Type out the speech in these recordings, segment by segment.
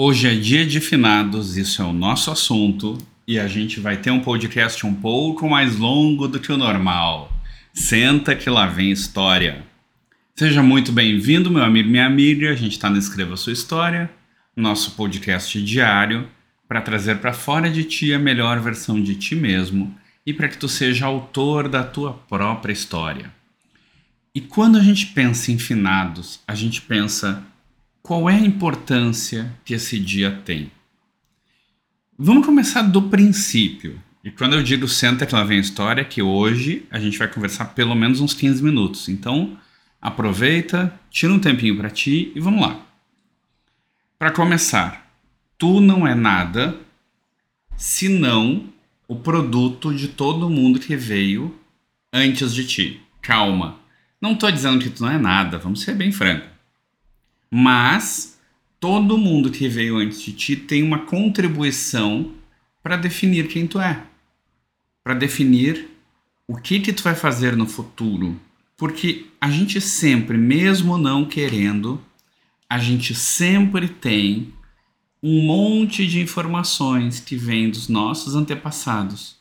Hoje é dia de finados, isso é o nosso assunto, e a gente vai ter um podcast um pouco mais longo do que o normal. Senta que lá vem história. Seja muito bem-vindo, meu amigo minha amiga. A gente está no Escreva Sua História, nosso podcast diário, para trazer para fora de ti a melhor versão de ti mesmo e para que tu seja autor da tua própria história. E quando a gente pensa em finados, a gente pensa qual é a importância que esse dia tem. Vamos começar do princípio. E quando eu digo senta que lá vem a história, que hoje a gente vai conversar pelo menos uns 15 minutos. Então, aproveita, tira um tempinho para ti e vamos lá. Para começar, tu não é nada senão o produto de todo mundo que veio antes de ti. Calma. Não estou dizendo que tu não é nada, vamos ser bem franco. Mas todo mundo que veio antes de ti tem uma contribuição para definir quem tu é, para definir o que que tu vai fazer no futuro, porque a gente sempre, mesmo não querendo, a gente sempre tem um monte de informações que vêm dos nossos antepassados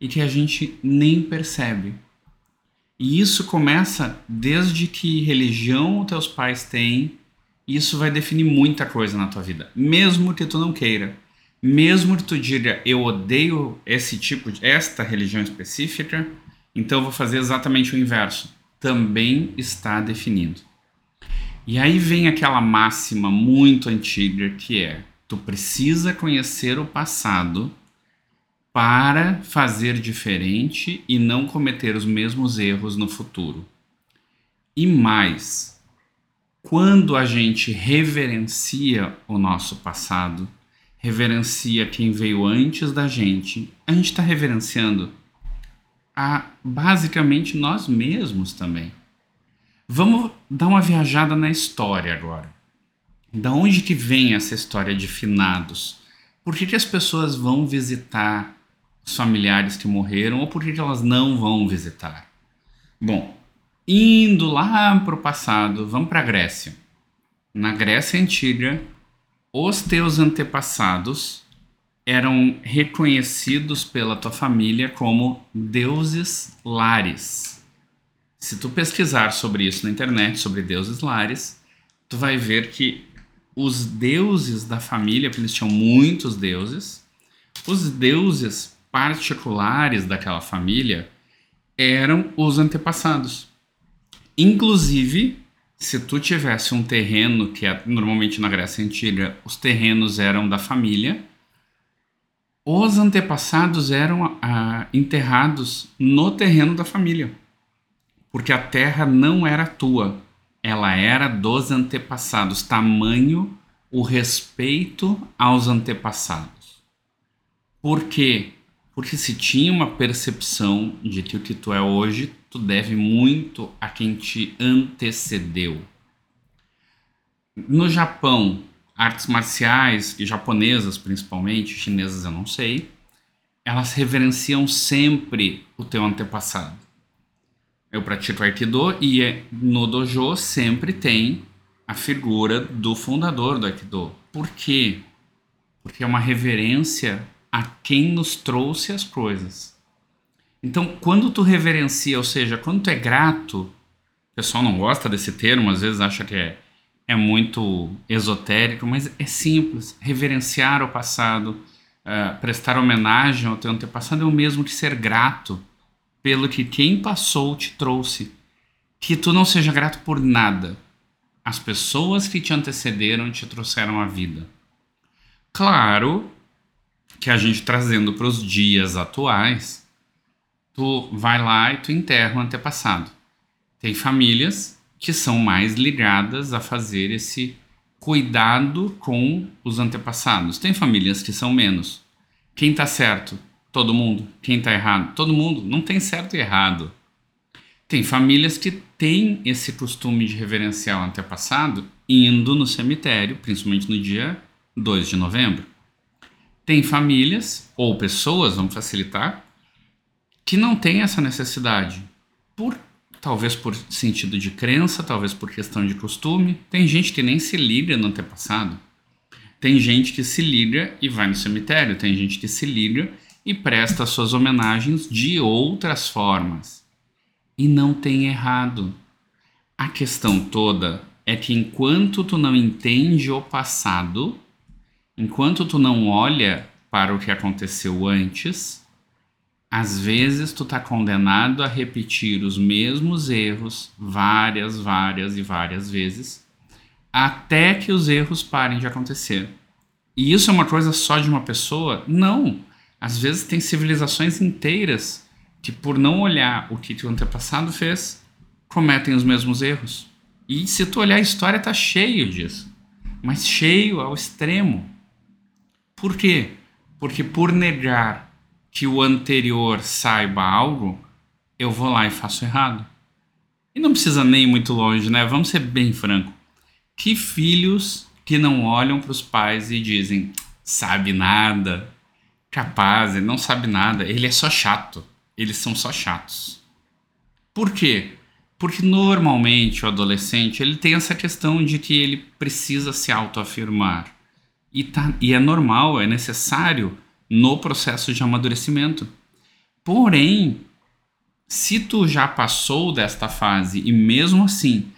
e que a gente nem percebe. E isso começa desde que religião teus pais têm, isso vai definir muita coisa na tua vida, mesmo que tu não queira. Mesmo que tu diga eu odeio esse tipo de esta religião específica, então eu vou fazer exatamente o inverso. Também está definido. E aí vem aquela máxima muito antiga que é: tu precisa conhecer o passado para fazer diferente e não cometer os mesmos erros no futuro. E mais, quando a gente reverencia o nosso passado, reverencia quem veio antes da gente, a gente está reverenciando a basicamente nós mesmos também. Vamos dar uma viajada na história agora. Da onde que vem essa história de finados? Por que, que as pessoas vão visitar os familiares que morreram ou por que, que elas não vão visitar? Bom, Indo lá para o passado, vamos para a Grécia. Na Grécia Antiga, os teus antepassados eram reconhecidos pela tua família como deuses lares. Se tu pesquisar sobre isso na internet, sobre deuses lares, tu vai ver que os deuses da família, porque eles tinham muitos deuses, os deuses particulares daquela família eram os antepassados. Inclusive, se tu tivesse um terreno, que é, normalmente na Grécia Antiga os terrenos eram da família, os antepassados eram ah, enterrados no terreno da família. Porque a terra não era tua, ela era dos antepassados. Tamanho o respeito aos antepassados. Por quê? Porque se tinha uma percepção de que o que tu é hoje, tu deve muito a quem te antecedeu. No Japão, artes marciais, e japonesas principalmente, chinesas eu não sei, elas reverenciam sempre o teu antepassado. Eu pratico Aikido e é, no dojo sempre tem a figura do fundador do Aikido. Por quê? Porque é uma reverência a quem nos trouxe as coisas. Então, quando tu reverencia, ou seja, quando tu é grato, o pessoal não gosta desse termo, às vezes acha que é, é muito esotérico, mas é simples. Reverenciar o passado, uh, prestar homenagem ao teu antepassado é o mesmo que ser grato pelo que quem passou te trouxe. Que tu não seja grato por nada. As pessoas que te antecederam te trouxeram a vida. Claro que a gente trazendo para os dias atuais, tu vai lá e tu enterra o antepassado. Tem famílias que são mais ligadas a fazer esse cuidado com os antepassados. Tem famílias que são menos. Quem está certo? Todo mundo. Quem está errado? Todo mundo. Não tem certo e errado. Tem famílias que têm esse costume de reverenciar o antepassado indo no cemitério, principalmente no dia 2 de novembro. Tem famílias ou pessoas, vamos facilitar, que não têm essa necessidade. Por talvez por sentido de crença, talvez por questão de costume. Tem gente que nem se liga no antepassado. Tem gente que se liga e vai no cemitério, tem gente que se liga e presta suas homenagens de outras formas. E não tem errado. A questão toda é que enquanto tu não entende o passado, enquanto tu não olha para o que aconteceu antes, às vezes tu tá condenado a repetir os mesmos erros várias, várias e várias vezes, até que os erros parem de acontecer. E isso é uma coisa só de uma pessoa? Não. Às vezes tem civilizações inteiras que, por não olhar o que o antepassado fez, cometem os mesmos erros. E se tu olhar a história, tá cheio disso. Mas cheio ao extremo. Por quê? Porque por negar que o anterior saiba algo, eu vou lá e faço errado. E não precisa nem ir muito longe, né? Vamos ser bem franco. Que filhos que não olham para os pais e dizem: sabe nada, capaz, ele não sabe nada, ele é só chato. Eles são só chatos. Por quê? Porque normalmente o adolescente ele tem essa questão de que ele precisa se autoafirmar. E, tá, e é normal, é necessário no processo de amadurecimento. Porém, se tu já passou desta fase e mesmo assim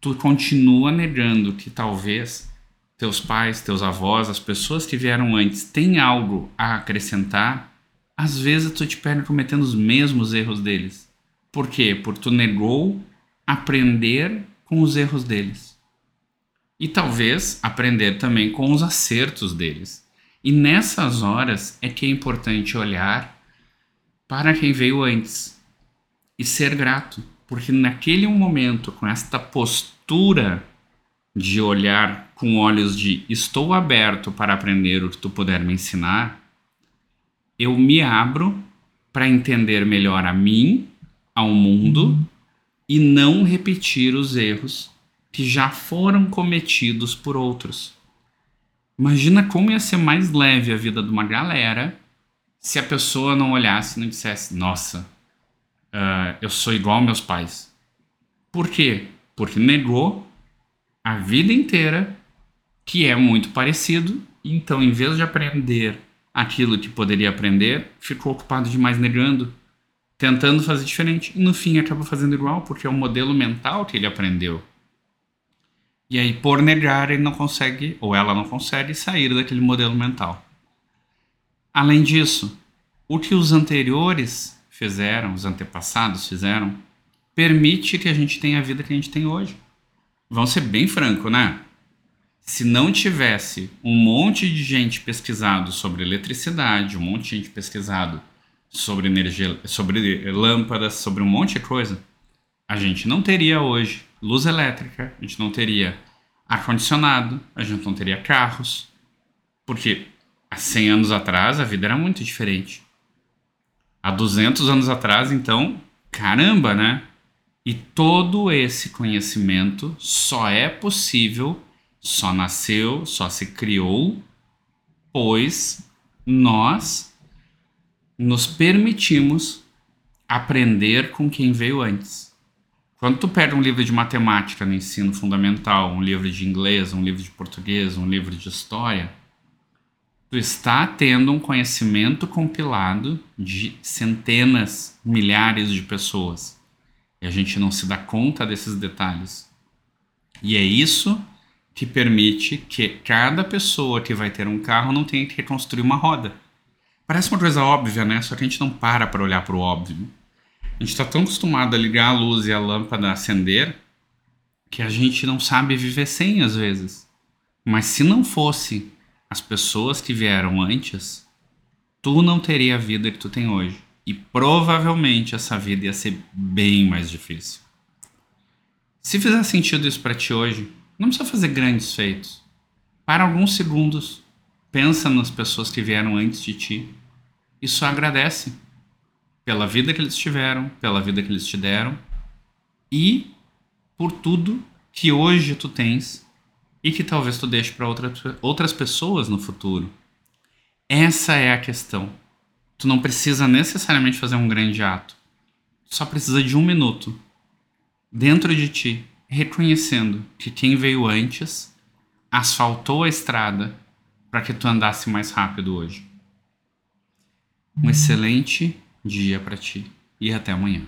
tu continua negando que talvez teus pais, teus avós, as pessoas que vieram antes têm algo a acrescentar, às vezes tu te perde cometendo os mesmos erros deles. Por quê? Porque tu negou aprender com os erros deles. E talvez aprender também com os acertos deles. E nessas horas é que é importante olhar para quem veio antes e ser grato, porque naquele momento, com esta postura de olhar com olhos de estou aberto para aprender o que tu puder me ensinar, eu me abro para entender melhor a mim, ao mundo e não repetir os erros que já foram cometidos por outros. Imagina como ia ser mais leve a vida de uma galera se a pessoa não olhasse e não dissesse: Nossa, uh, eu sou igual aos meus pais. Por quê? Porque negou a vida inteira que é muito parecido, então, em vez de aprender aquilo que poderia aprender, ficou ocupado demais negando, tentando fazer diferente. E no fim acaba fazendo igual, porque é o modelo mental que ele aprendeu. E aí, por negar, ele não consegue, ou ela não consegue, sair daquele modelo mental. Além disso, o que os anteriores fizeram, os antepassados fizeram, permite que a gente tenha a vida que a gente tem hoje. Vamos ser bem franco, né? Se não tivesse um monte de gente pesquisado sobre eletricidade, um monte de gente pesquisado sobre energia, sobre lâmpadas, sobre um monte de coisa, a gente não teria hoje luz elétrica, a gente não teria ar-condicionado, a gente não teria carros. Porque há 100 anos atrás a vida era muito diferente. Há 200 anos atrás, então, caramba, né? E todo esse conhecimento só é possível, só nasceu, só se criou, pois nós nos permitimos aprender com quem veio antes. Quando tu pega um livro de matemática no ensino fundamental, um livro de inglês, um livro de português, um livro de história, tu está tendo um conhecimento compilado de centenas, milhares de pessoas. E a gente não se dá conta desses detalhes. E é isso que permite que cada pessoa que vai ter um carro não tenha que reconstruir uma roda. Parece uma coisa óbvia, né? Só que a gente não para para olhar para o óbvio. A gente está tão acostumado a ligar a luz e a lâmpada a acender que a gente não sabe viver sem às vezes. Mas se não fosse as pessoas que vieram antes, tu não teria a vida que tu tem hoje. E provavelmente essa vida ia ser bem mais difícil. Se fizer sentido isso para ti hoje, não precisa fazer grandes feitos. Para alguns segundos, pensa nas pessoas que vieram antes de ti e só agradece pela vida que eles tiveram, pela vida que eles te deram e por tudo que hoje tu tens e que talvez tu deixe para outra, outras pessoas no futuro. Essa é a questão. Tu não precisa necessariamente fazer um grande ato. Tu só precisa de um minuto dentro de ti, reconhecendo que quem veio antes asfaltou a estrada para que tu andasse mais rápido hoje. Um excelente dia para ti e até amanhã.